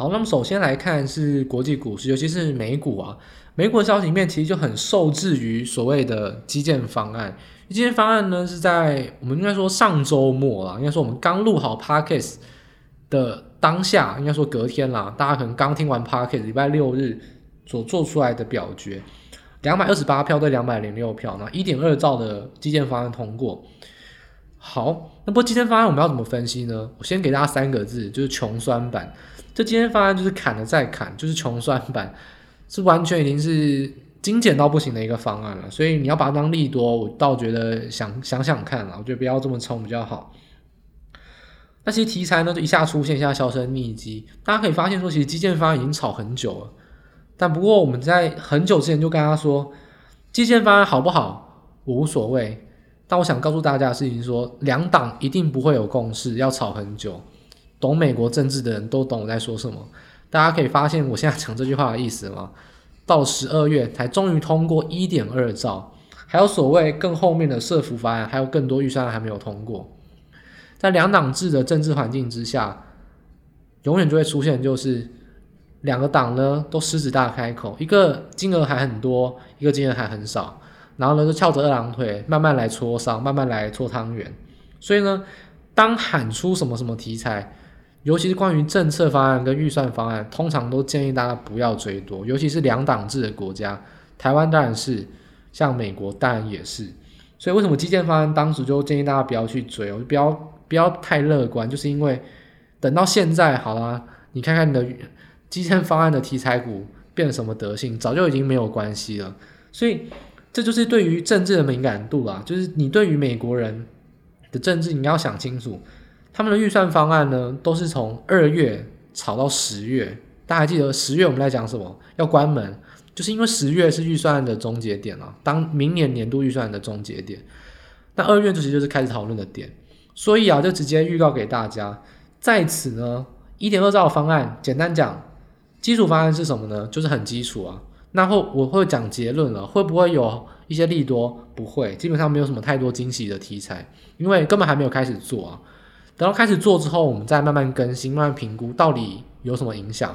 好，那么首先来看是国际股市，尤其是美股啊。美股的消息面其实就很受制于所谓的基建方案。基建方案呢是在我们应该说上周末啦，应该说我们刚录好 Podcast 的当下，应该说隔天啦，大家可能刚听完 Podcast，礼拜六日所做出来的表决，两百二十八票对两百零六票，那一点二兆的基建方案通过。好，那不过基建方案我们要怎么分析呢？我先给大家三个字，就是穷酸版。这今天方案就是砍了再砍，就是穷酸版，是完全已经是精简到不行的一个方案了。所以你要把它当利多，我倒觉得想想想看了，我觉得不要这么冲比较好。那些题材呢，就一下出现，一下销声匿迹。大家可以发现说，其实基建方案已经炒很久了。但不过我们在很久之前就跟他说，基建方案好不好，我无所谓。但我想告诉大家的事情说，两党一定不会有共识，要炒很久。懂美国政治的人都懂我在说什么。大家可以发现我现在讲这句话的意思吗？到十二月才终于通过一点二兆，还有所谓更后面的社福法案，还有更多预算案还没有通过。在两党制的政治环境之下，永远就会出现就是两个党呢都狮子大开口，一个金额还很多，一个金额还很少，然后呢就翘着二郎腿慢慢来磋商，慢慢来搓汤圆。所以呢，当喊出什么什么题材。尤其是关于政策方案跟预算方案，通常都建议大家不要追多。尤其是两党制的国家，台湾当然是，像美国当然也是。所以为什么基建方案当时就建议大家不要去追，我就不要不要太乐观，就是因为等到现在好啦，你看看你的基建方案的题材股变成什么德性，早就已经没有关系了。所以这就是对于政治的敏感度啦，就是你对于美国人的政治，你要想清楚。他们的预算方案呢，都是从二月炒到十月。大家还记得十月我们在讲什么？要关门，就是因为十月是预算案的终结点了，当明年年度预算案的终结点。那二月其实就是开始讨论的点。所以啊，就直接预告给大家，在此呢，一点二兆的方案，简单讲，基础方案是什么呢？就是很基础啊。那后我会讲结论了，会不会有一些利多？不会，基本上没有什么太多惊喜的题材，因为根本还没有开始做啊。等到开始做之后，我们再慢慢更新、慢慢评估到底有什么影响。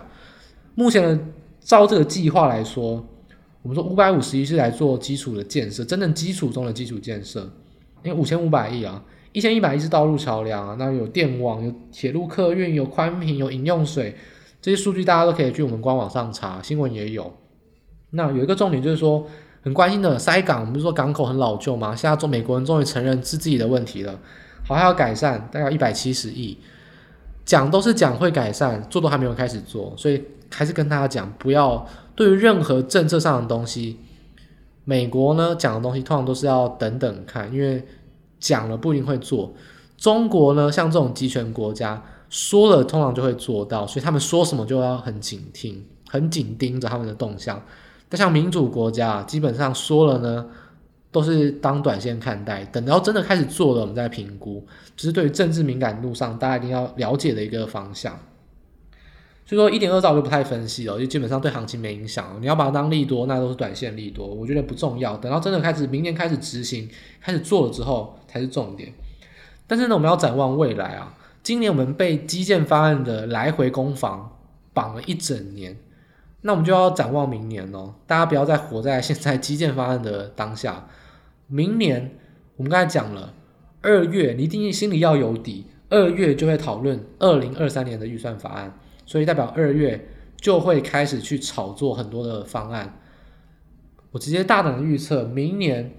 目前的照这个计划来说，我们说五百五十亿是来做基础的建设，真正基础中的基础建设。因为五千五百亿啊，一千一百亿是道路桥梁啊，那有电网、有铁路客运、有宽频、有饮用水，这些数据大家都可以去我们官网上查，新闻也有。那有一个重点就是说，很关心的塞港，我们不是说港口很老旧吗？现在中美国人终于承认是自己的问题了。好，像要改善，大概一百七十亿，讲都是讲会改善，做都还没有开始做，所以还是跟大家讲，不要对于任何政策上的东西，美国呢讲的东西通常都是要等等看，因为讲了不一定会做。中国呢，像这种集权国家，说了通常就会做到，所以他们说什么就要很警惕，很紧盯着他们的动向。但像民主国家，基本上说了呢。都是当短线看待，等到真的开始做了，我们再评估。就是对于政治敏感度上，大家一定要了解的一个方向。所以说，一点二兆就不太分析了，就基本上对行情没影响。你要把它当利多，那都是短线利多，我觉得不重要。等到真的开始，明年开始执行，开始做了之后才是重点。但是呢，我们要展望未来啊，今年我们被基建方案的来回攻防绑了一整年，那我们就要展望明年哦。大家不要再活在现在基建方案的当下。明年我们刚才讲了，二月你一定心里要有底，二月就会讨论二零二三年的预算法案，所以代表二月就会开始去炒作很多的方案。我直接大胆的预测，明年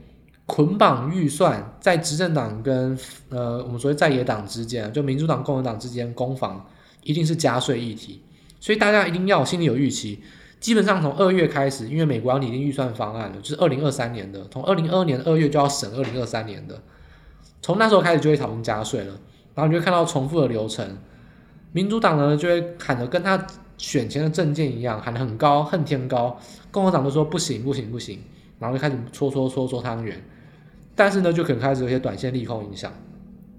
捆绑预算在执政党跟呃我们所谓在野党之间，就民主党、共和党之间攻防，一定是加税议题，所以大家一定要心里有预期。基本上从二月开始，因为美国要拟定预算方案了，就是二零二三年的，从二零二二年二月就要审二零二三年的，从那时候开始就会讨论加税了，然后你就会看到重复的流程，民主党呢就会喊得跟他选前的政见一样，喊得很高，恨天高，共和党都说不行不行不行，然后就开始搓搓搓搓汤圆，但是呢就可能开始有些短线利空影响。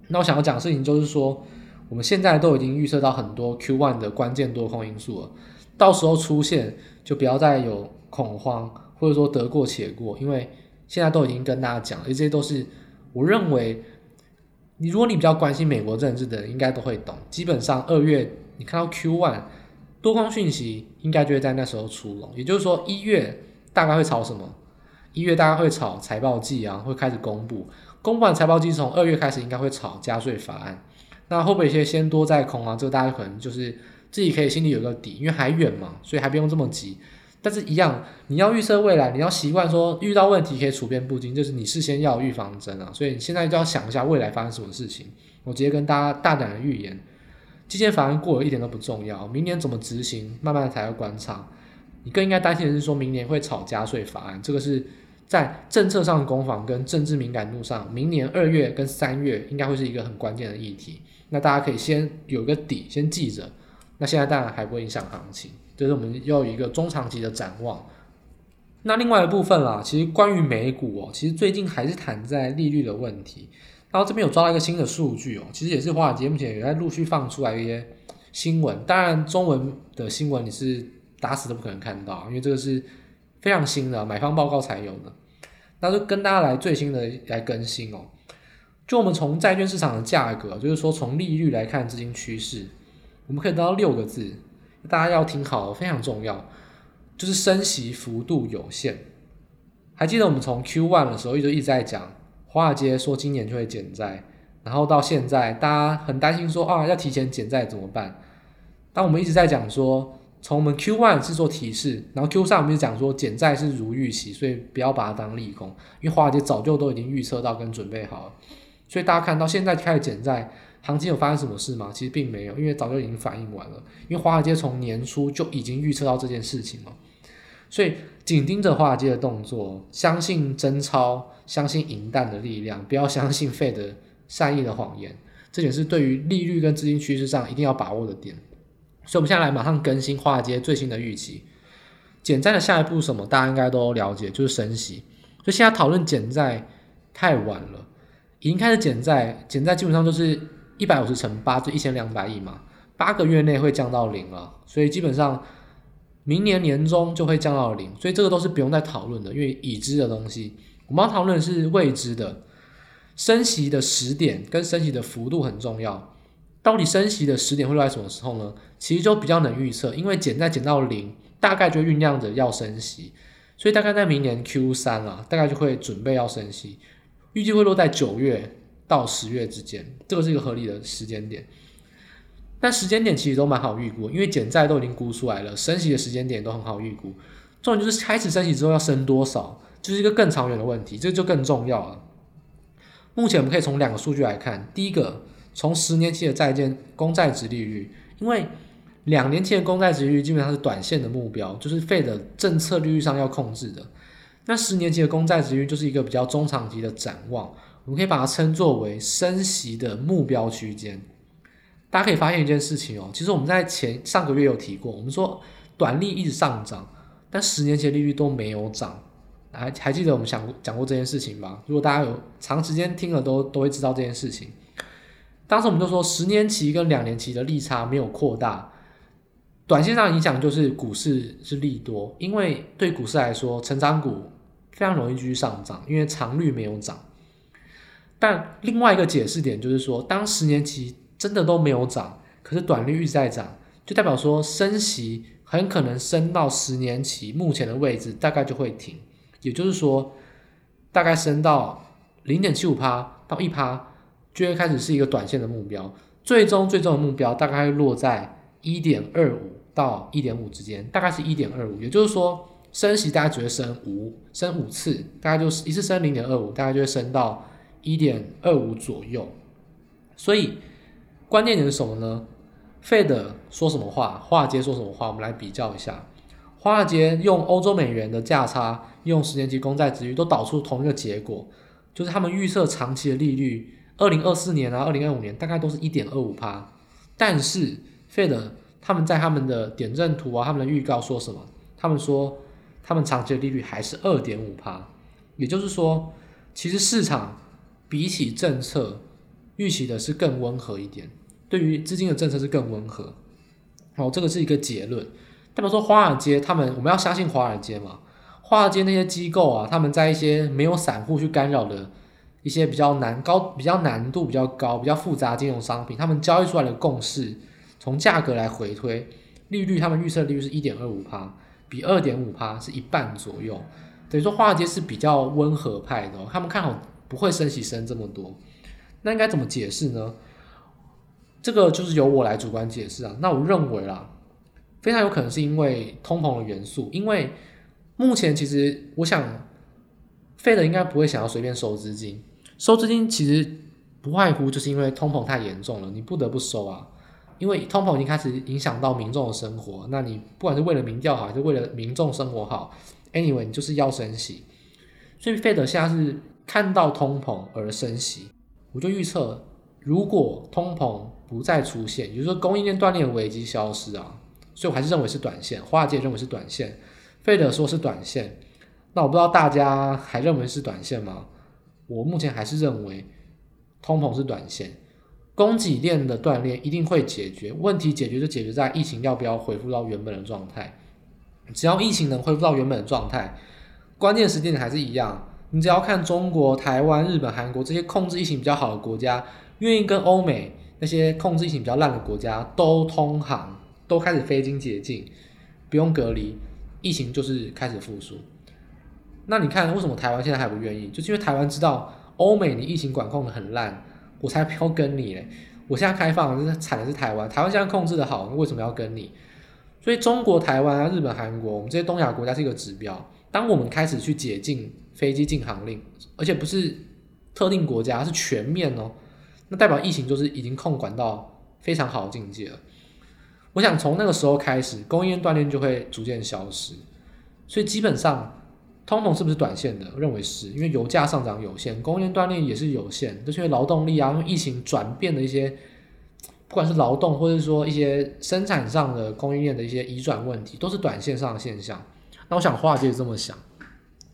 那我想要讲的事情就是说，我们现在都已经预测到很多 Q1 的关键多空因素了。到时候出现就不要再有恐慌，或者说得过且过，因为现在都已经跟大家讲了，这些都是我认为，你如果你比较关心美国政治的人，应该都会懂。基本上二月你看到 Q one 多空讯息应该就会在那时候出笼。也就是说，一月大概会炒什么？一月大概会炒财报季啊，会开始公布。公布完财报季，从二月开始应该会炒加税法案。那会不会一些先多再空啊？这个大家可能就是自己可以心里有个底，因为还远嘛，所以还不用这么急。但是，一样，你要预测未来，你要习惯说遇到问题可以处变不惊，就是你事先要预防针啊。所以你现在就要想一下未来发生什么事情。我直接跟大家大胆的预言，基建法案过了一点都不重要，明年怎么执行，慢慢才要观察。你更应该担心的是说明年会炒加税法案，这个是在政策上的攻防跟政治敏感度上，明年二月跟三月应该会是一个很关键的议题。那大家可以先有个底，先记着。那现在当然还不会影响行情。就是我们要有一个中长期的展望。那另外一部分啦，其实关于美股哦，其实最近还是谈在利率的问题。然后这边有抓到一个新的数据哦，其实也是华尔街目前也在陆续放出来一些新闻。当然，中文的新闻你是打死都不可能看到，因为这个是非常新的买方报告才有的。那就跟大家来最新的来更新哦。就我们从债券市场的价格，就是说从利率来看资金趋势，我们可以得到六个字。大家要听好，非常重要，就是升息幅度有限。还记得我们从 Q one 的时候一直一直在讲，华尔街说今年就会减债，然后到现在大家很担心说啊，要提前减债怎么办？当我们一直在讲说，从我们 Q one 是做提示，然后 Q 三我们就讲说减债是如预期，所以不要把它当利空，因为华尔街早就都已经预测到跟准备好了，所以大家看到现在开始减债。行情有发生什么事吗？其实并没有，因为早就已经反应完了。因为华尔街从年初就已经预测到这件事情了，所以紧盯着华尔街的动作，相信真钞，相信银弹的力量，不要相信 Fed 的善意的谎言。这点是对于利率跟资金趋势上一定要把握的点。所以，我们现在来马上更新华尔街最新的预期。减债的下一步什么？大家应该都了解，就是升息。所以现在讨论减债太晚了，已经开始减债，减债基本上就是。一百五十乘八就一千两百亿嘛，八个月内会降到零了，所以基本上明年年中就会降到零，所以这个都是不用再讨论的，因为已知的东西，我们要讨论的是未知的。升息的时点跟升息的幅度很重要，到底升息的时点会落在什么时候呢？其实就比较能预测，因为减再减到零，大概就酝酿着要升息，所以大概在明年 Q 三啊，大概就会准备要升息，预计会落在九月。到十月之间，这个是一个合理的时间点。但时间点其实都蛮好预估，因为减债都已经估出来了，升息的时间点都很好预估。重点就是开始升息之后要升多少，就是一个更长远的问题，这就更重要了。目前我们可以从两个数据来看，第一个从十年期的债券公债殖利率，因为两年期的公债殖利率基本上是短线的目标，就是费的政策利率上要控制的。那十年期的公债殖利率就是一个比较中长期的展望。我们可以把它称作为升息的目标区间。大家可以发现一件事情哦，其实我们在前上个月有提过，我们说短利一直上涨，但十年期利率都没有涨。还还记得我们讲过讲过这件事情吗？如果大家有长时间听了都，都都会知道这件事情。当时我们就说，十年期跟两年期的利差没有扩大，短线上影响就是股市是利多，因为对股市来说，成长股非常容易继续上涨，因为长率没有涨。但另外一个解释点就是说，当十年期真的都没有涨，可是短利一直在涨，就代表说升息很可能升到十年期目前的位置，大概就会停。也就是说，大概升到零点七五趴到一趴，就会开始是一个短线的目标。最终最终的目标大概会落在一点二五到一点五之间，大概是一点二五。也就是说，升息大概只会升五升五次，大概就是一次升零点二五，大概就会升到。一点二五左右，所以关键点是什么呢？Fed 说什么话，华尔街说什么话，我们来比较一下。华尔街用欧洲美元的价差，用十年期公债值率都导出同一个结果，就是他们预测长期的利率，二零二四年啊，二零二五年大概都是一点二五趴。但是 Fed 他们在他们的点阵图啊，他们的预告说什么？他们说他们长期的利率还是二点五趴，也就是说，其实市场。比起政策预期的是更温和一点，对于资金的政策是更温和。哦，这个是一个结论。代表说华尔街他们，我们要相信华尔街嘛？华尔街那些机构啊，他们在一些没有散户去干扰的一些比较难高、比较难度比较高、比较复杂金融商品，他们交易出来的共识，从价格来回推，利率他们预测利率是一点二五趴，比二点五趴是一半左右。等于说华尔街是比较温和派的，他们看好不会升息升这么多。那应该怎么解释呢？这个就是由我来主观解释啊。那我认为啦，非常有可能是因为通膨的元素，因为目前其实我想。费德应该不会想要随便收资金，收资金其实不外乎就是因为通膨太严重了，你不得不收啊。因为通膨已经开始影响到民众的生活，那你不管是为了民调好，还是为了民众生活好，anyway 你就是要升息。所以费德现在是看到通膨而升息，我就预测，如果通膨不再出现，也就说供应链断裂的危机消失啊，所以我还是认为是短线，华尔街认为是短线，费德说是短线。那我不知道大家还认为是短线吗？我目前还是认为通膨是短线，供给链的断裂一定会解决，问题解决就解决在疫情要不要恢复到原本的状态。只要疫情能恢复到原本的状态，关键时间点还是一样，你只要看中国、台湾、日本、韩国这些控制疫情比较好的国家，愿意跟欧美那些控制疫情比较烂的国家都通航，都开始飞经解禁，不用隔离，疫情就是开始复苏。那你看，为什么台湾现在还不愿意？就是因为台湾知道欧美你疫情管控的很烂，我才不要跟你嘞。我现在开放，就是惨的是台湾。台湾现在控制的好，为什么要跟你？所以中国、台湾啊、日本、韩国，我们这些东亚国家是一个指标。当我们开始去解禁飞机禁航令，而且不是特定国家，是全面哦，那代表疫情就是已经控管到非常好的境界了。我想从那个时候开始，供应链断链就会逐渐消失。所以基本上。通膨是不是短线的？我认为是，因为油价上涨有限，供应链断裂也是有限，就是因为劳动力啊，因为疫情转变的一些，不管是劳动或者说一些生产上的供应链的一些移转问题，都是短线上的现象。那我想华尔街这么想，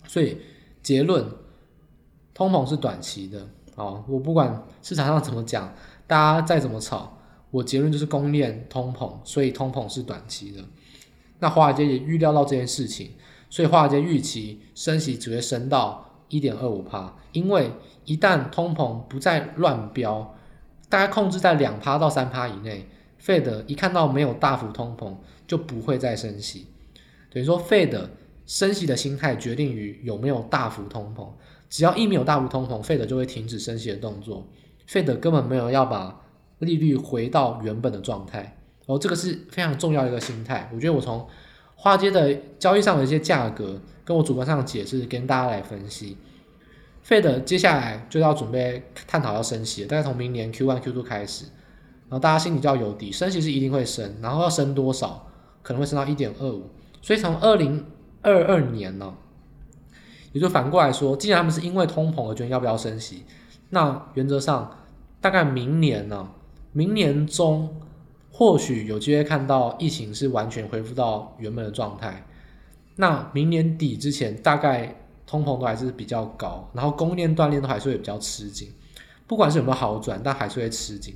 所以结论，通膨是短期的。哦，我不管市场上怎么讲，大家再怎么炒，我结论就是供应链通膨，所以通膨是短期的。那华尔街也预料到这件事情。所以华尔街预期升息只会升到一点二五趴，因为一旦通膨不再乱飙，大概控制在两趴到三趴以内，Fed 一看到没有大幅通膨，就不会再升息。等于说，Fed 升息的心态决定于有没有大幅通膨，只要一没有大幅通膨，Fed 就会停止升息的动作。Fed 根本没有要把利率回到原本的状态，然后这个是非常重要的一个心态。我觉得我从花街的交易上的一些价格，跟我主观上的解释，跟大家来分析。Fed 接下来就要准备探讨要升息，大概从明年 Q1、Q2 开始，然后大家心里就要有底，升息是一定会升，然后要升多少，可能会升到一点二五。所以从二零二二年呢，也就反过来说，既然他们是因为通膨而决定要不要升息，那原则上大概明年呢，明年中。或许有机会看到疫情是完全恢复到原本的状态，那明年底之前大概通膨都还是比较高，然后供应链断裂都还是会比较吃紧。不管是有没有好转，但还是会吃紧。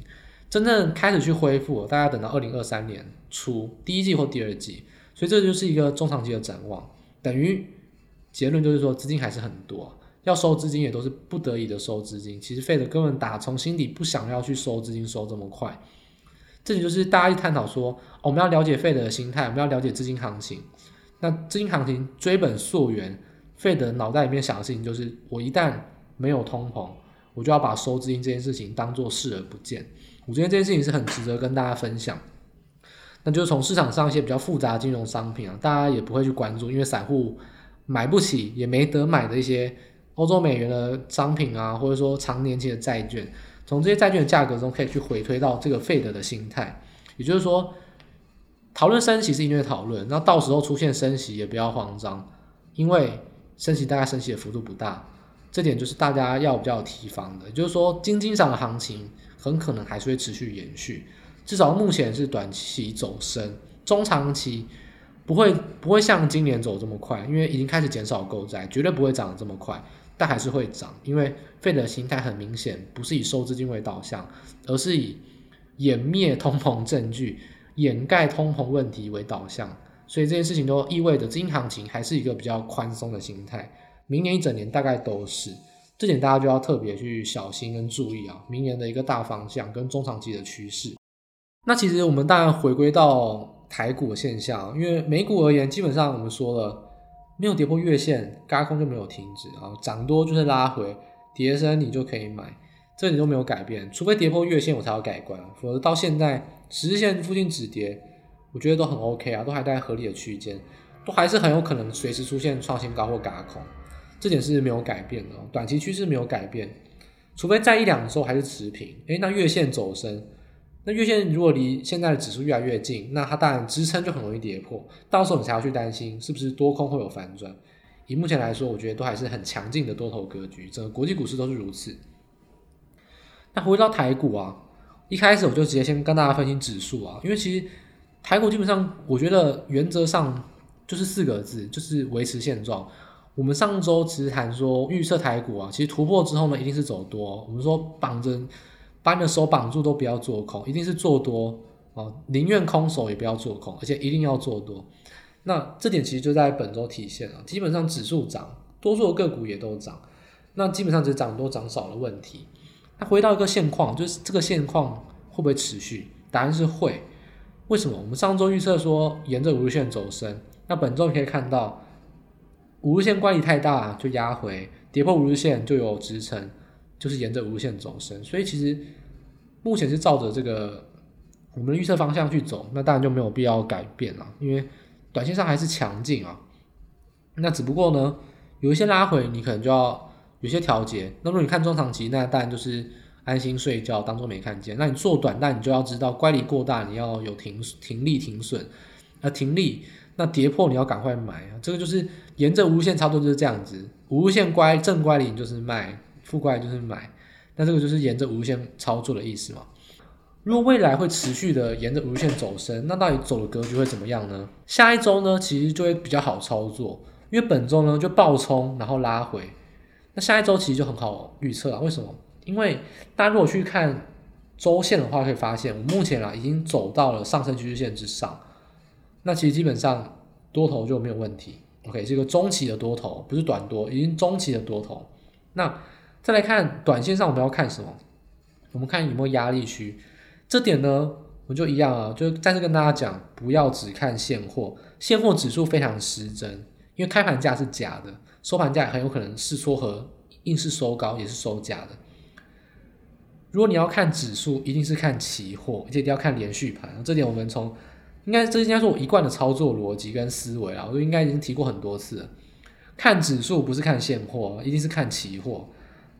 真正开始去恢复，大家等到二零二三年初第一季或第二季，所以这就是一个中长期的展望。等于结论就是说，资金还是很多，要收资金也都是不得已的收资金。其实费德根本打从心底不想要去收资金收这么快。这里就是大家一探讨说，哦，我们要了解费德的心态，我们要了解资金行情。那资金行情追本溯源，费德脑袋里面想的事情就是，我一旦没有通膨，我就要把收资金这件事情当做视而不见。我觉得这件事情是很值得跟大家分享。那就是从市场上一些比较复杂的金融商品啊，大家也不会去关注，因为散户买不起，也没得买的一些欧洲美元的商品啊，或者说长年期的债券。从这些债券的价格中可以去回推到这个费德的心态，也就是说，讨论升息是因为讨论，那到时候出现升息也不要慌张，因为升息大概升息的幅度不大，这点就是大家要比较提防的。也就是说，经济上的行情很可能还是会持续延续，至少目前是短期走升，中长期不会不会像今年走这么快，因为已经开始减少购债，绝对不会涨得这么快。但还是会涨，因为费德的心态很明显，不是以收资金为导向，而是以掩灭通膨证据、掩盖通膨问题为导向。所以这件事情都意味着资金行情还是一个比较宽松的心态。明年一整年大概都是，这点大家就要特别去小心跟注意啊。明年的一个大方向跟中长期的趋势。那其实我们当然回归到台股的现象，因为美股而言，基本上我们说了，没有跌破月线，轧空就没有停止啊，涨多就是拉回，跌深你就可以买，这里都没有改变，除非跌破月线我才要改观，否则到现在十日线附近止跌，我觉得都很 OK 啊，都还在合理的区间，都还是很有可能随时出现创新高或轧空，这点是没有改变的，短期趋势没有改变，除非在一两周还是持平，诶，那月线走升。那月线如果离现在的指数越来越近，那它当然支撑就很容易跌破，到时候你才要去担心是不是多空会有反转。以目前来说，我觉得都还是很强劲的多头格局，整个国际股市都是如此。那回到台股啊，一开始我就直接先跟大家分析指数啊，因为其实台股基本上我觉得原则上就是四个字，就是维持现状。我们上周其实谈说预测台股啊，其实突破之后呢，一定是走多。我们说绑着。把你的手绑住都不要做空，一定是做多哦，宁愿空手也不要做空，而且一定要做多。那这点其实就在本周体现了，基本上指数涨，多数的个股也都涨，那基本上只是涨多涨少的问题。那回到一个现况，就是这个现况会不会持续？答案是会。为什么？我们上周预测说沿着五日线走升，那本周可以看到五日线乖离太大就压回，跌破五日线就有支撑。就是沿着无限走深，所以其实目前是照着这个我们的预测方向去走，那当然就没有必要改变了，因为短线上还是强劲啊。那只不过呢，有一些拉回，你可能就要有些调节。那如果你看中长期，那当然就是安心睡觉，当做没看见。那你做短，但你就要知道乖离过大，你要有停停利停损，啊停利，那跌破你要赶快买啊。这个就是沿着五日线操作就是这样子，无限乖正乖离就是卖。负乖就是买，那这个就是沿着五日线操作的意思嘛。如果未来会持续的沿着五日线走升，那到底走的格局会怎么样呢？下一周呢，其实就会比较好操作，因为本周呢就暴冲，然后拉回，那下一周其实就很好预测了。为什么？因为大家如果去看周线的话，可以发现我目前啊已经走到了上升趋势线之上，那其实基本上多头就没有问题。OK，这个中期的多头不是短多，已经中期的多头，那。再来看短线上，我们要看什么？我们看有没有压力区。这点呢，我就一样啊，就再次跟大家讲，不要只看现货，现货指数非常失真，因为开盘价是假的，收盘价很有可能是撮合，硬是收高也是收假的。如果你要看指数，一定是看期货，而且一定要看连续盘。这点我们从应该这应该是我一贯的操作逻辑跟思维啊，我都应该已经提过很多次了。看指数不是看现货，一定是看期货。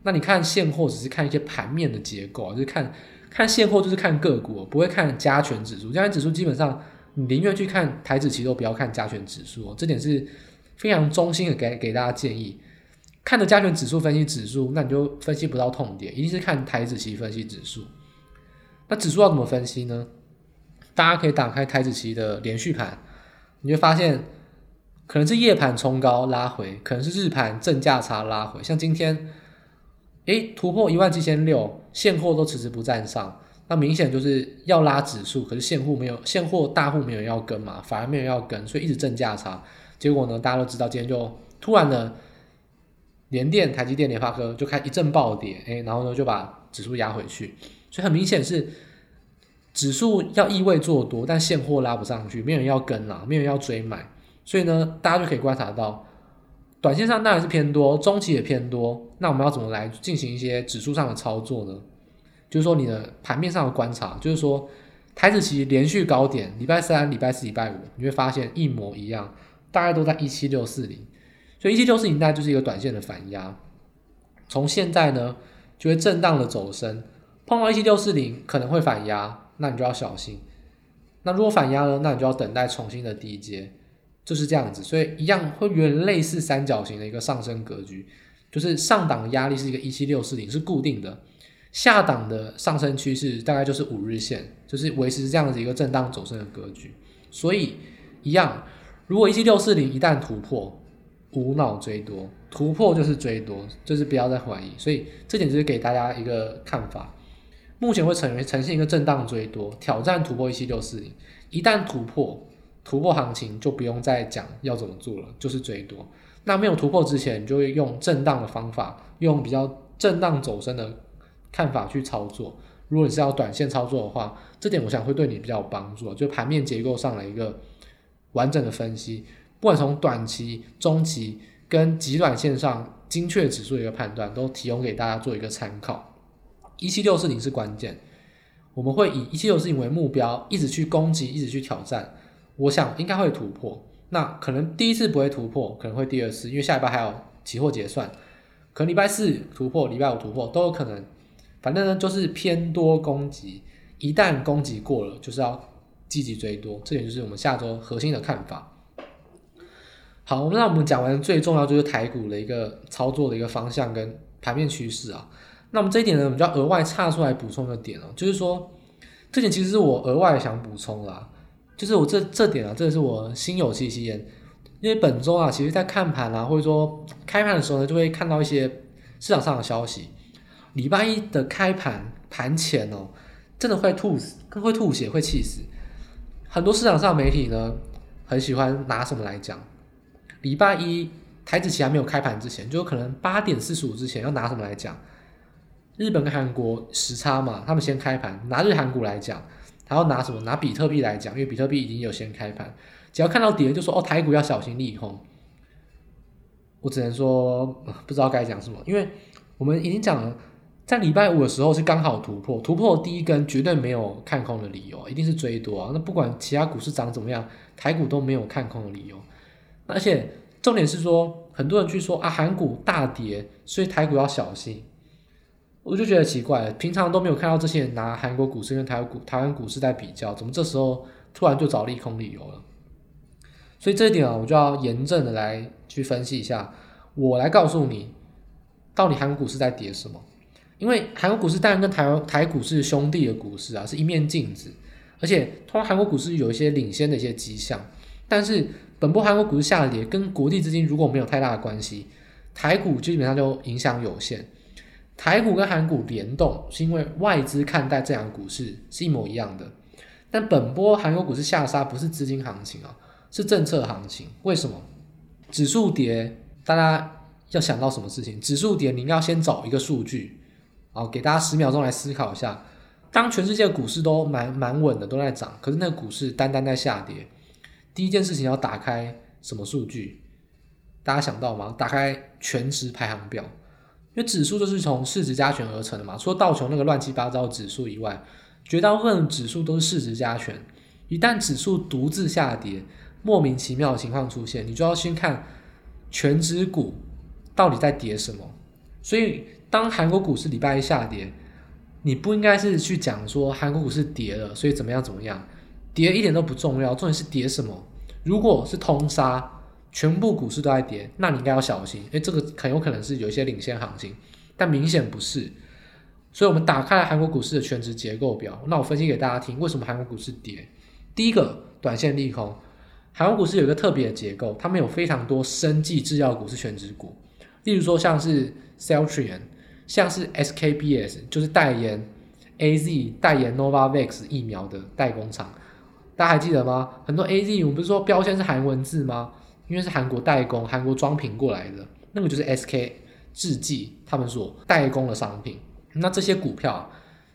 那你看现货只是看一些盘面的结构，就是看看现货就是看个股，不会看加权指数。加权指数基本上你宁愿去看台指期都不要看加权指数，这点是非常衷心的给给大家建议。看着加权指数分析指数，那你就分析不到痛点，一定是看台指期分析指数。那指数要怎么分析呢？大家可以打开台指期的连续盘，你会发现可能是夜盘冲高拉回，可能是日盘正价差拉回，像今天。诶，突破一万七千六，现货都迟迟不站上，那明显就是要拉指数，可是现货没有，现货大户没有要跟嘛，反而没有要跟，所以一直正价差。结果呢，大家都知道，今天就突然呢，联电、台积电、联发科就开一阵暴跌，诶，然后呢就把指数压回去，所以很明显是指数要意味做多，但现货拉不上去，没有人要跟啦，没有人要追买，所以呢，大家就可以观察到。短线上当然是偏多，中期也偏多。那我们要怎么来进行一些指数上的操作呢？就是说你的盘面上的观察，就是说台指期连续高点，礼拜三、礼拜四、礼拜五，你会发现一模一样，大概都在一七六四零。所以一七六四零大概就是一个短线的反压。从现在呢，就会震荡的走升，碰到一七六四零可能会反压，那你就要小心。那如果反压呢，那你就要等待重新的低接。就是这样子，所以一样会有点类似三角形的一个上升格局，就是上档的压力是一个一七六四零是固定的，下档的上升趋势大概就是五日线，就是维持这样子一个震荡走升的格局。所以一样，如果一七六四零一旦突破，无脑追多，突破就是追多，就是不要再怀疑。所以这点就是给大家一个看法，目前会呈现呈现一个震荡追多，挑战突破一七六四零，一旦突破。突破行情就不用再讲要怎么做了，就是追多。那没有突破之前，你就会用震荡的方法，用比较震荡走升的看法去操作。如果你是要短线操作的话，这点我想会对你比较有帮助，就盘面结构上的一个完整的分析，不管从短期、中期跟极短线上精确指数的一个判断，都提供给大家做一个参考。一七六四零是关键，我们会以一七六四零为目标，一直去攻击，一直去挑战。我想应该会突破，那可能第一次不会突破，可能会第二次，因为下礼拜还有期货结算，可能礼拜四突破，礼拜五突破都有可能。反正呢，就是偏多攻击，一旦攻击过了，就是要积极追多，这点就是我们下周核心的看法。好，那我们讲完最重要就是台股的一个操作的一个方向跟盘面趋势啊。那我们这一点呢，我们就要额外岔出来补充一个点哦，就是说这点其实是我额外想补充啦，就是我这这点啊，这是我心有戚戚焉，因为本周啊，其实在看盘啊，或者说开盘的时候呢，就会看到一些市场上的消息。礼拜一的开盘盘前哦，真的会吐死，更会吐血，会气死。很多市场上的媒体呢，很喜欢拿什么来讲？礼拜一台子期还没有开盘之前，就可能八点四十五之前要拿什么来讲？日本跟韩国时差嘛，他们先开盘，拿日韩股来讲，还要拿什么？拿比特币来讲，因为比特币已经有先开盘，只要看到跌就说哦，台股要小心利空。我只能说不知道该讲什么，因为我们已经讲了。在礼拜五的时候是刚好突破，突破第一根绝对没有看空的理由，一定是追多啊。那不管其他股市涨怎么样，台股都没有看空的理由。而且重点是说，很多人去说啊，韩股大跌，所以台股要小心。我就觉得奇怪，平常都没有看到这些人拿韩国股市跟台湾股、台湾股市在比较，怎么这时候突然就找利空理由了？所以这一点啊，我就要严正的来去分析一下。我来告诉你，到底韩国股市在跌什么？因为韩国股市当然跟台湾台股是兄弟的股市啊，是一面镜子，而且通常韩国股市有一些领先的一些迹象，但是本波韩国股市下跌跟国际资金如果没有太大的关系，台股基本上就影响有限。台股跟韩股联动是因为外资看待这两个股市是一模一样的，但本波韩国股市下杀不是资金行情啊，是政策行情。为什么？指数跌，大家要想到什么事情？指数跌，你要先找一个数据。好，给大家十秒钟来思考一下。当全世界股市都蛮蛮稳的，都在涨，可是那个股市单单在下跌，第一件事情要打开什么数据？大家想到吗？打开全值排行表，因为指数就是从市值加权而成的嘛。除了道琼那个乱七八糟的指数以外，绝大部分指数都是市值加权。一旦指数独自下跌，莫名其妙的情况出现，你就要先看权值股到底在跌什么。所以。当韩国股市礼拜一下跌，你不应该是去讲说韩国股市跌了，所以怎么样怎么样，跌一点都不重要，重点是跌什么。如果是通杀，全部股市都在跌，那你应该要小心，诶，这个很有可能是有一些领先行情，但明显不是。所以我们打开了韩国股市的全值结构表，那我分析给大家听，为什么韩国股市跌？第一个，短线利空，韩国股市有一个特别的结构，他们有非常多生技制药股是全值股，例如说像是 Celltrion。像是 SKBS 就是代言 AZ 代言 Novavax 疫苗的代工厂，大家还记得吗？很多 AZ 我们不是说标签是韩文字吗？因为是韩国代工、韩国装瓶过来的，那个就是 SK 制剂他们所代工的商品。那这些股票，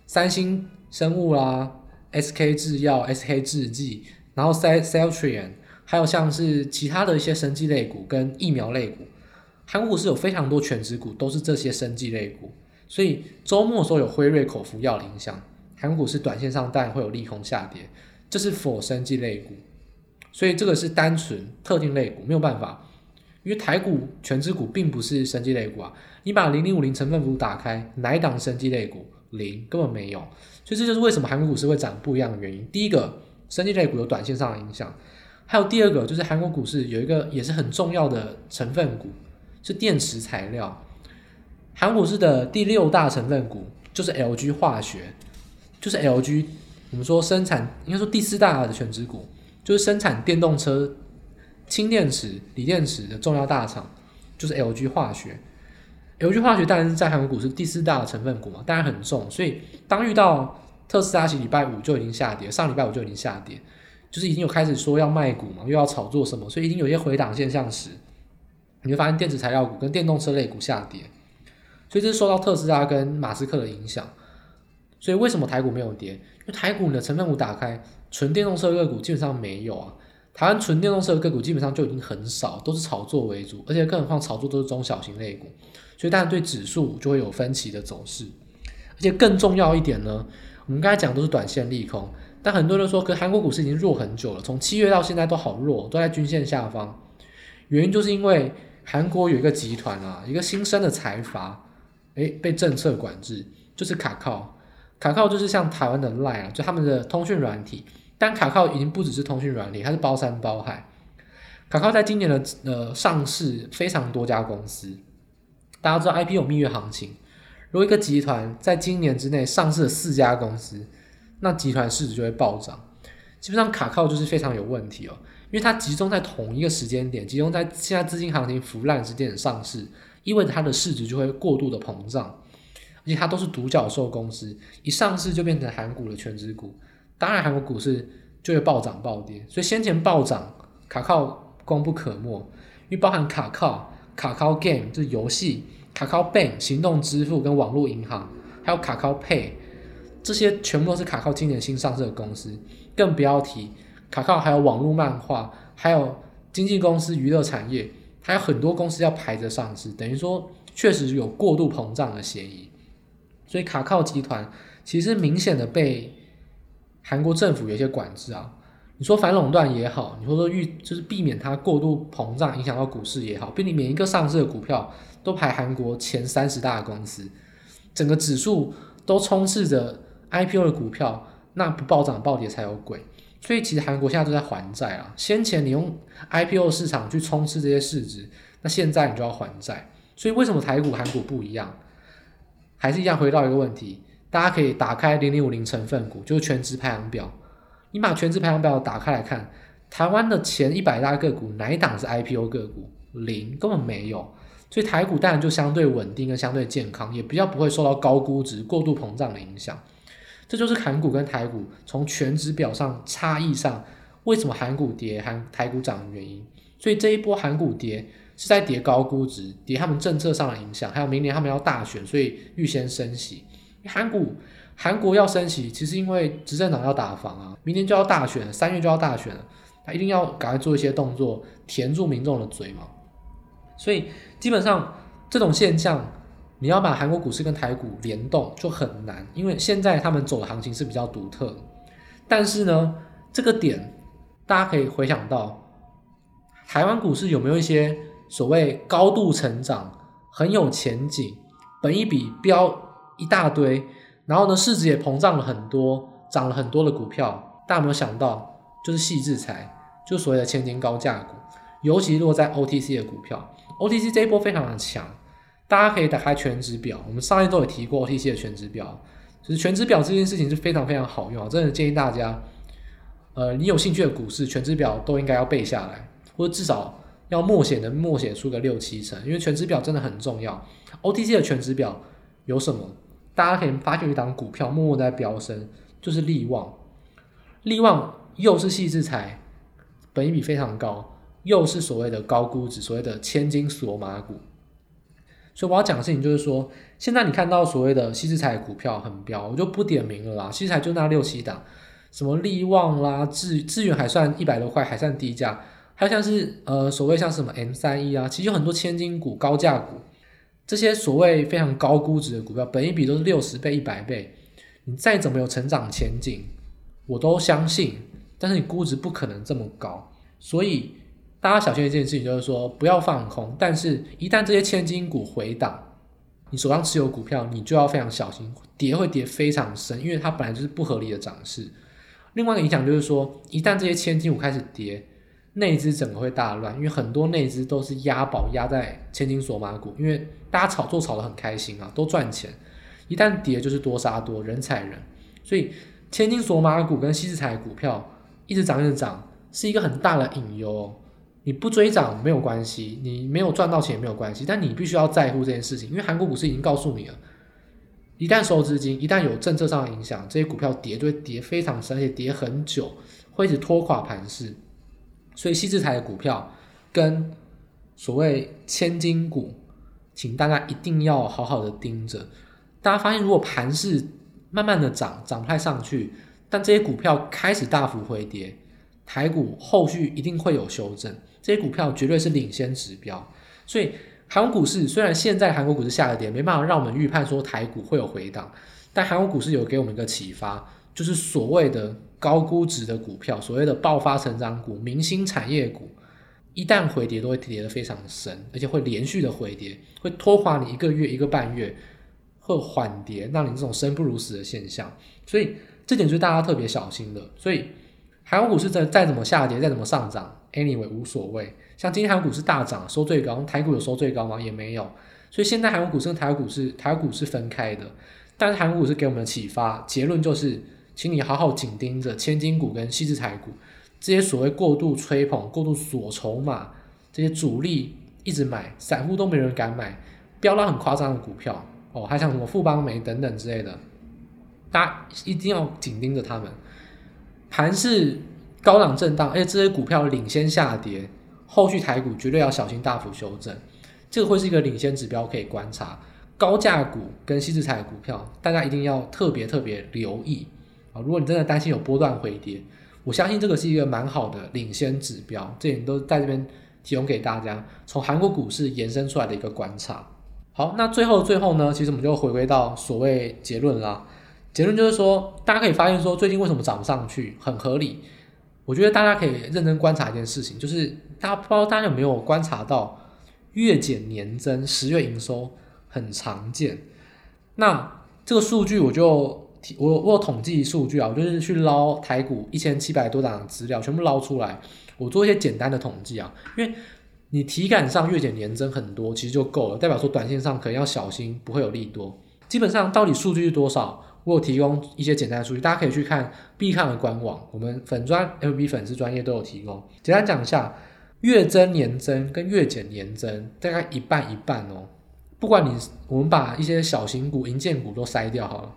三星生物啦、SK 制药、SK 制剂，然后 Cell Celltrion，还有像是其他的一些生技类股跟疫苗类股。韩国股市有非常多权值股，都是这些生技类股，所以周末的时候有辉瑞口服药的影响，韩国股市短线上当然会有利空下跌，这是否生技类股，所以这个是单纯特定类股，没有办法，因为台股权值股并不是生技类股啊，你把零零五零成分股打开，哪一档生技类股？零，根本没有，所以这就是为什么韩国股市会涨不一样的原因。第一个，生技类股有短线上的影响，还有第二个就是韩国股市有一个也是很重要的成分股。是电池材料，韩股市的第六大成分股就是 LG 化学，就是 LG，我们说生产应该说第四大的权值股，就是生产电动车氢电池、锂电池的重要大厂，就是 LG 化学。LG 化学当然是在韩国股市第四大的成分股嘛，当然很重，所以当遇到特斯拉，其礼拜五就已经下跌，上礼拜五就已经下跌，就是已经有开始说要卖股嘛，又要炒作什么，所以已经有些回档现象时。你会发现电子材料股跟电动车类股下跌，所以这是受到特斯拉跟马斯克的影响。所以为什么台股没有跌？因为台股你的成分股打开，纯电动车个股基本上没有啊。台湾纯电动车个股基本上就已经很少，都是炒作为主，而且更何况炒作都是中小型类股，所以当然对指数就会有分歧的走势。而且更重要一点呢，我们刚才讲都是短线利空，但很多人说，可韩国股市已经弱很久了，从七月到现在都好弱，都在均线下方。原因就是因为韩国有一个集团啊，一个新生的财阀，诶，被政策管制，就是卡靠。卡靠就是像台湾的 Line 啊，就他们的通讯软体。但卡靠已经不只是通讯软体，它是包山包海。卡靠在今年的呃上市非常多家公司，大家知道 I P 有蜜月行情。如果一个集团在今年之内上市了四家公司，那集团市值就会暴涨。基本上卡靠就是非常有问题哦，因为它集中在同一个时间点，集中在现在资金行情腐烂时间点上市，意味着它的市值就会过度的膨胀，而且它都是独角兽公司，一上市就变成韩股的全值股，当然韩国股市就会暴涨暴跌。所以先前暴涨，卡靠功不可没，因为包含卡靠、卡靠 Game 这游戏。卡靠 Bank 行动支付跟网络银行，还有卡靠 Pay，这些全部都是卡靠今年新上市的公司。更不要提卡靠还有网络漫画，还有经纪公司、娱乐产业，还有很多公司要排着上市。等于说，确实有过度膨胀的嫌疑。所以卡靠集团其实明显的被韩国政府有一些管制啊。你说反垄断也好，你说说预就是避免它过度膨胀影响到股市也好，并且每一个上市的股票。都排韩国前三十大的公司，整个指数都充斥着 IPO 的股票，那不暴涨暴跌才有鬼。所以其实韩国现在都在还债啊。先前你用 IPO 市场去充斥这些市值，那现在你就要还债。所以为什么台股、韩股不一样？还是一样回到一个问题，大家可以打开零零五零成分股，就是权值排行表。你把权值排行表打开来看，台湾的前一百大个股哪一档是 IPO 个股？零，根本没有。所以台股当然就相对稳定跟相对健康，也比较不会受到高估值、过度膨胀的影响。这就是韩股跟台股从权值表上差异上，为什么韩股跌、韩台股涨的原因。所以这一波韩股跌是在跌高估值、跌他们政策上的影响，还有明年他们要大选，所以预先升息。韩股韩国要升息，其实因为执政党要打房啊，明年就要大选，三月就要大选了，他一定要赶快做一些动作，填住民众的嘴嘛。所以基本上这种现象，你要把韩国股市跟台股联动就很难，因为现在他们走的行情是比较独特。但是呢，这个点大家可以回想到，台湾股市有没有一些所谓高度成长、很有前景、本一比标一大堆，然后呢市值也膨胀了很多、涨了很多的股票？大家没有想到，就是细制裁，就所谓的千金高价股，尤其落在 OTC 的股票。OTC 这一波非常的强，大家可以打开权值表，我们上一周有提过 OTC 的权值表，就是权值表这件事情是非常非常好用啊，真的建议大家，呃，你有兴趣的股市权值表都应该要背下来，或者至少要默写的默写出个六七成，因为权值表真的很重要。OTC 的权值表有什么？大家可以发现一档股票默默在飙升，就是力旺，力旺又是矽智财，本益比非常高。又是所谓的高估值，所谓的千金索马股，所以我要讲的事情就是说，现在你看到所谓的矽智财股票很飙，我就不点名了啦。矽智财就那六七档，什么力旺啦、智智远还算一百多块，还算低价，还有像是呃所谓像什么 M 三 E 啊，其实有很多千金股、高价股，这些所谓非常高估值的股票，本一比都是六十倍、一百倍，你再怎么有成长前景，我都相信，但是你估值不可能这么高，所以。大家小心一件事情，就是说不要放空。但是，一旦这些千金股回档，你手上持有股票，你就要非常小心，跌会跌非常深，因为它本来就是不合理的涨势。另外一个影响就是说，一旦这些千金股开始跌，内资整个会大乱，因为很多内资都是押宝押在千金索马股，因为大家炒作炒得很开心啊，都赚钱。一旦跌就是多杀多，人踩人，所以千金索马股跟矽智财股票一直涨一直涨，是一个很大的隐忧。你不追涨没有关系，你没有赚到钱也没有关系，但你必须要在乎这件事情，因为韩国股市已经告诉你了，一旦收资金，一旦有政策上的影响，这些股票跌就会跌非常深，而且跌很久，会一直拖垮盘势。所以西智台的股票跟所谓千金股，请大家一定要好好的盯着。大家发现，如果盘势慢慢的涨，涨不太上去，但这些股票开始大幅回跌，台股后续一定会有修正，这些股票绝对是领先指标。所以韩国股市虽然现在韩国股市下了跌，没办法让我们预判说台股会有回档，但韩国股市有给我们一个启发，就是所谓的高估值的股票，所谓的爆发成长股、明星产业股。一旦回跌，都会跌得非常深，而且会连续的回跌，会拖垮你一个月、一个半月，会缓跌，让你这种生不如死的现象。所以这点就是大家特别小心的。所以韩国股市再再怎么下跌，再怎么上涨，anyway 无所谓。像今天韩国股市大涨，收最高，台股有收最高吗？也没有。所以现在韩国股市跟台股是台股是分开的，但是韩国股市给我们的启发，结论就是，请你好好紧盯着千金股跟矽智财股。这些所谓过度吹捧、过度锁筹码，这些主力一直买，散户都没人敢买，飙到很夸张的股票哦，还像什么富邦煤等等之类的，大家一定要紧盯着他们。盘是高档震荡，而且这些股票领先下跌，后续台股绝对要小心大幅修正，这个会是一个领先指标可以观察。高价股跟矽智财的股票，大家一定要特别特别留意啊！如果你真的担心有波段回跌，我相信这个是一个蛮好的领先指标，这点都在这边提供给大家，从韩国股市延伸出来的一个观察。好，那最后最后呢，其实我们就回归到所谓结论啦。结论就是说，大家可以发现说，最近为什么涨不上去，很合理。我觉得大家可以认真观察一件事情，就是大家不知道大家有没有观察到，月减年增，十月营收很常见。那这个数据我就。我我有统计数据啊，我就是去捞台股一千七百多档的资料，全部捞出来，我做一些简单的统计啊，因为你体感上月减年增很多，其实就够了，代表说短线上可能要小心，不会有利多。基本上到底数据是多少，我有提供一些简单的数据，大家可以去看必看的官网，我们粉专 FB 粉丝专业都有提供。简单讲一下，月增年增跟月减年增大概一半一半哦。不管你我们把一些小型股、银建股都筛掉好了。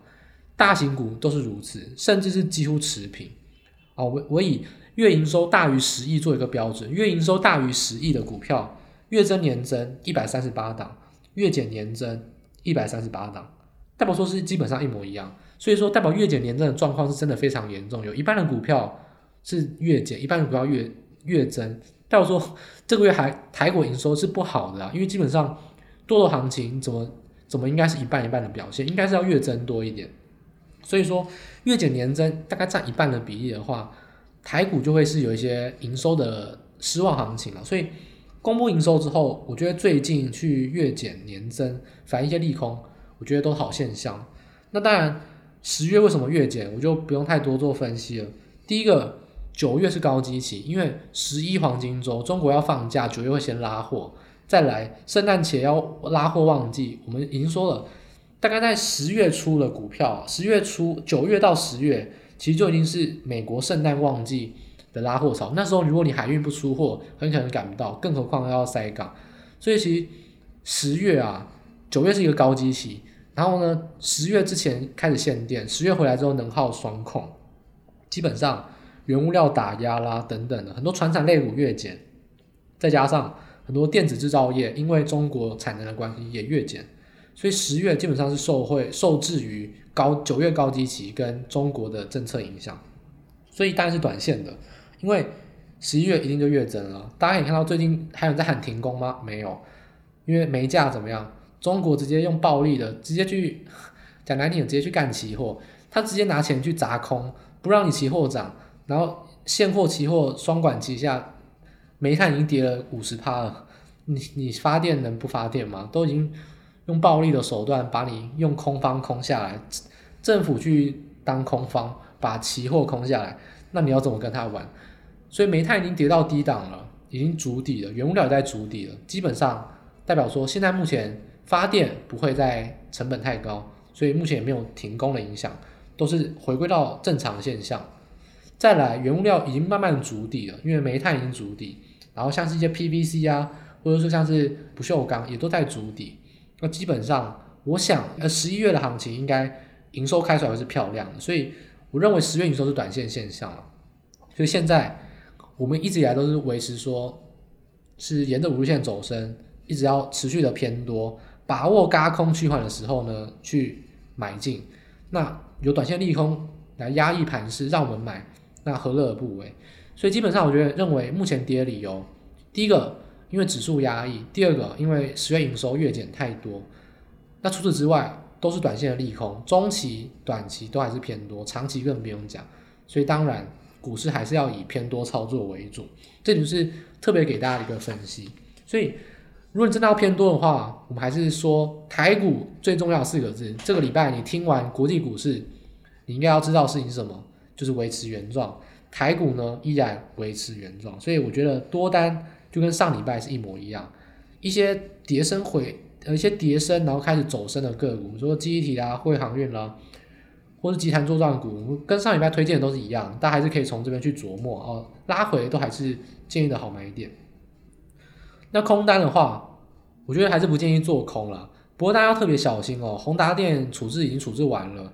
大型股都是如此，甚至是几乎持平。哦，我我以月营收大于十亿做一个标准，月营收大于十亿的股票，月增年增一百三十八档，月减年增一百三十八档，代表说是基本上一模一样。所以说，代表月减年增的状况是真的非常严重，有一半的股票是月减，一半的股票月月增，代表说这个月还台股营收是不好的啊，因为基本上多头行情怎么怎么应该是一半一半的表现，应该是要月增多一点。所以说，月减年增大概占一半的比例的话，台股就会是有一些营收的失望行情了。所以公布营收之后，我觉得最近去月减年增反映一些利空，我觉得都好现象。那当然，十月为什么月减，我就不用太多做分析了。第一个，九月是高基期，因为十一黄金周，中国要放假，九月会先拉货。再来，圣诞节要拉货旺季，我们已经说了。大概在十月初的股票，十月初九月到十月，其实就已经是美国圣诞旺季的拉货潮。那时候如果你海运不出货，很可能赶不到，更何况要塞港。所以其实十月啊，九月是一个高基期，然后呢，十月之前开始限电，十月回来之后能耗双控，基本上原物料打压啦等等的，很多传产类股月减，再加上很多电子制造业因为中国产能的关系也月减。所以十月基本上是受惠受制于高九月高基期跟中国的政策影响，所以当然是短线的，因为十一月一定就月增了。大家可以看到最近还有在喊停工吗？没有，因为煤价怎么样？中国直接用暴力的直接去讲难听点，直接去干期货，他直接拿钱去砸空，不让你期货涨，然后现货期货双管齐下，煤炭已经跌了五十趴了，你你发电能不发电吗？都已经。用暴力的手段把你用空方空下来，政府去当空方把期货空下来，那你要怎么跟他玩？所以煤炭已经跌到低档了，已经筑底了，原物料也在筑底了，基本上代表说现在目前发电不会再成本太高，所以目前也没有停工的影响，都是回归到正常现象。再来，原物料已经慢慢筑底了，因为煤炭已经筑底，然后像是一些 PVC 啊，或者说像是不锈钢也都在筑底。基本上，我想，呃，十一月的行情应该营收开出来会是漂亮的，所以我认为十月营收是短线现象了。所以现在我们一直以来都是维持说，是沿着五日线走升，一直要持续的偏多，把握轧空趋缓的时候呢，去买进。那有短线利空来压抑盘势，让我们买，那何乐而不为？所以基本上，我觉得认为目前跌的理由，第一个因为指数压抑，第二个因为十月营收月减太多。那除此之外，都是短线的利空，中期、短期都还是偏多，长期更不用讲。所以当然，股市还是要以偏多操作为主，这就是特别给大家一个分析。所以，如果你真的要偏多的话，我们还是说台股最重要四个字。这个礼拜你听完国际股市，你应该要知道事情是什么，就是维持原状。台股呢依然维持原状，所以我觉得多单就跟上礼拜是一模一样。一些跌升回，呃，一些跌升然后开始走升的个股，比如说记忆体啦、汇航运啦，或是集团作战股，跟上礼拜推荐的都是一样，大家还是可以从这边去琢磨哦。拉回都还是建议的好买一点。那空单的话，我觉得还是不建议做空了。不过大家要特别小心哦，宏达电处置已经处置完了。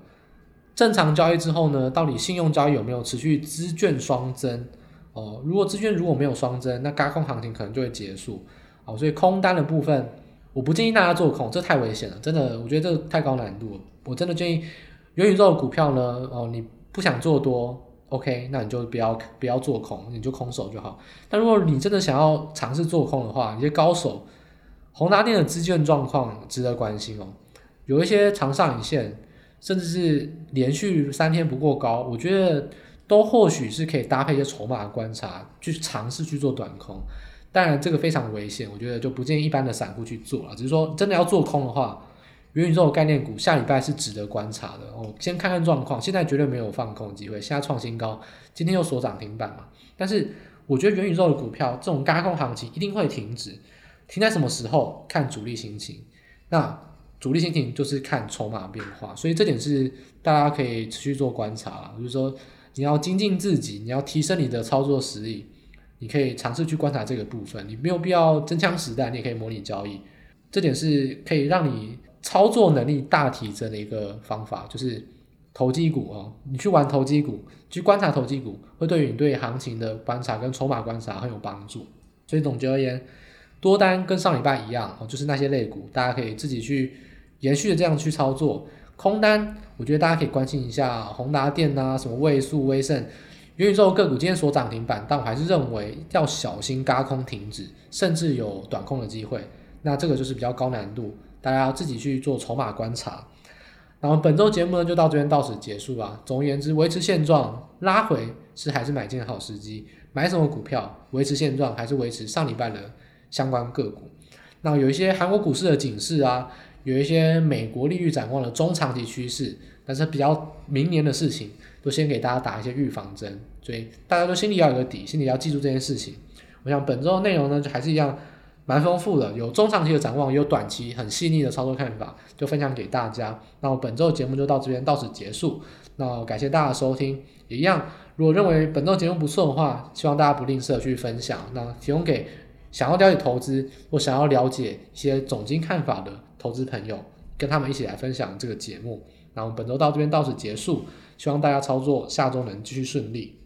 正常交易之后呢，到底信用交易有没有持续资券双增？哦，如果资券如果没有双增，那轧空行情可能就会结束。哦，所以空单的部分，我不建议大家做空，这太危险了，真的，我觉得这太高难度了。我真的建议元宇宙的股票呢，哦，你不想做多，OK，那你就不要不要做空，你就空手就好。但如果你真的想要尝试做空的话，一些高手，宏达电的资券状况值得关心哦，有一些长上影线。甚至是连续三天不过高，我觉得都或许是可以搭配一些筹码观察，去尝试去做短空。当然，这个非常危险，我觉得就不建议一般的散户去做了。只是说，真的要做空的话，元宇宙概念股下礼拜是值得观察的哦。先看看状况，现在绝对没有放空机会。现在创新高，今天又锁涨停板嘛。但是，我觉得元宇宙的股票这种轧空行情一定会停止，停在什么时候？看主力心情。那。主力心情就是看筹码变化，所以这点是大家可以持续做观察了。就是说，你要精进自己，你要提升你的操作实力，你可以尝试去观察这个部分。你没有必要真枪实弹，你也可以模拟交易。这点是可以让你操作能力大提升的一个方法，就是投机股哦。你去玩投机股，去观察投机股，会对于你对行情的观察跟筹码观察很有帮助。所以总结而言，多单跟上礼拜一样哦，就是那些类股，大家可以自己去。延续的这样去操作空单，我觉得大家可以关心一下宏达电啊，什么位数、威盛、元宇宙个股今天所涨停板，但我还是认为要小心嘎空停止，甚至有短空的机会。那这个就是比较高难度，大家要自己去做筹码观察。然后本周节目呢就到这边到此结束啊。总而言之，维持现状，拉回是还是买进的好时机。买什么股票？维持现状还是维持上礼拜的相关个股？那有一些韩国股市的警示啊。有一些美国利率展望的中长期趋势，但是比较明年的事情，都先给大家打一些预防针，所以大家都心里要有个底，心里要记住这件事情。我想本周的内容呢，就还是一样蛮丰富的，有中长期的展望，也有短期很细腻的操作看法，就分享给大家。那我本周的节目就到这边到此结束。那感谢大家的收听，也一样，如果认为本周节目不错的话，希望大家不吝啬去分享，那提供给想要了解投资或想要了解一些总经看法的。投资朋友，跟他们一起来分享这个节目，那我们本周到这边到此结束，希望大家操作下周能继续顺利。